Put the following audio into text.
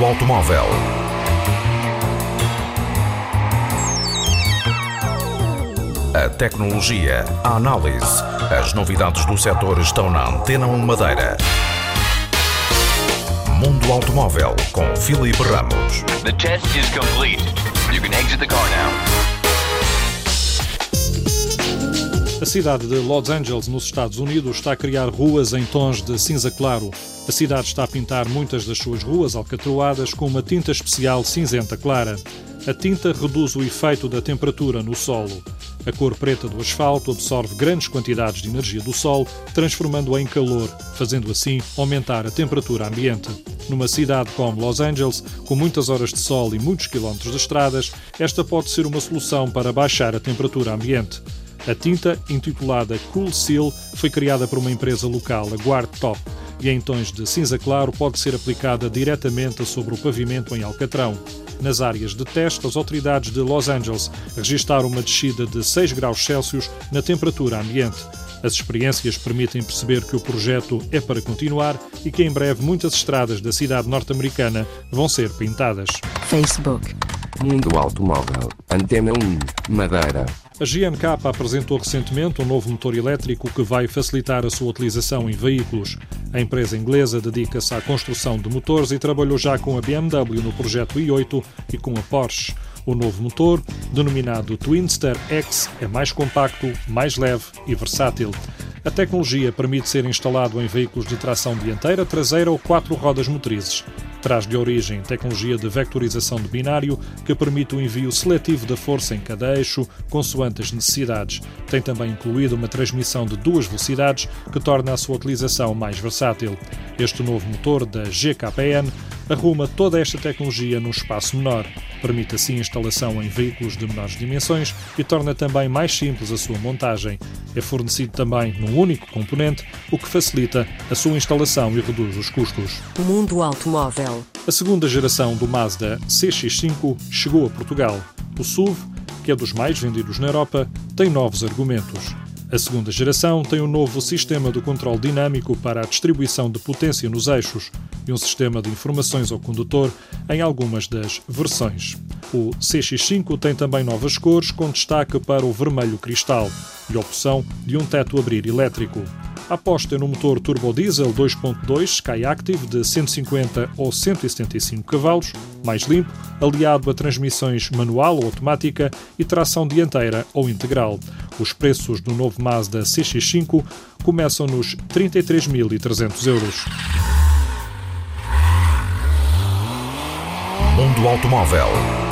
automóvel. A tecnologia, a análise, as novidades do setor estão na Antena 1 Madeira. Mundo Automóvel com Filipe Ramos. The test is complete. You can exit the car now. A cidade de Los Angeles, nos Estados Unidos, está a criar ruas em tons de cinza claro. A cidade está a pintar muitas das suas ruas alcatroadas com uma tinta especial cinzenta clara. A tinta reduz o efeito da temperatura no solo. A cor preta do asfalto absorve grandes quantidades de energia do sol, transformando-a em calor, fazendo assim aumentar a temperatura ambiente. Numa cidade como Los Angeles, com muitas horas de sol e muitos quilómetros de estradas, esta pode ser uma solução para baixar a temperatura ambiente. A tinta, intitulada Cool Seal, foi criada por uma empresa local, a Guard Top, e em tons de cinza claro pode ser aplicada diretamente sobre o pavimento em Alcatrão. Nas áreas de teste, as autoridades de Los Angeles registaram uma descida de 6 graus Celsius na temperatura ambiente. As experiências permitem perceber que o projeto é para continuar e que em breve muitas estradas da cidade norte-americana vão ser pintadas. Facebook, Mundo Automóvel, Antena 1, Madeira. A GNK apresentou recentemente um novo motor elétrico que vai facilitar a sua utilização em veículos. A empresa inglesa dedica-se à construção de motores e trabalhou já com a BMW no projeto i8 e com a Porsche. O novo motor, denominado Twinster X, é mais compacto, mais leve e versátil. A tecnologia permite ser instalado em veículos de tração dianteira, traseira ou quatro rodas motrizes. Traz de origem tecnologia de vectorização de binário que permite o envio seletivo da força em cada eixo, consoante as necessidades. Tem também incluído uma transmissão de duas velocidades que torna a sua utilização mais versátil. Este novo motor da GKN arruma toda esta tecnologia num espaço menor. Permite assim a instalação em veículos de menores dimensões e torna também mais simples a sua montagem. É fornecido também num único componente, o que facilita a sua instalação e reduz os custos. Mundo Automóvel, A segunda geração do Mazda CX-5 chegou a Portugal. O SUV, que é dos mais vendidos na Europa, tem novos argumentos. A segunda geração tem um novo sistema de controle dinâmico para a distribuição de potência nos eixos e um sistema de informações ao condutor em algumas das versões. O CX5 tem também novas cores, com destaque para o vermelho cristal e a opção de um teto abrir elétrico. A aposta é no motor turbo diesel 2.2 Skyactiv de 150 ou 175 cavalos, mais limpo, aliado a transmissões manual ou automática e tração dianteira ou integral. Os preços do novo Mazda CX5 começam nos 33.300 euros. Mundo Automóvel.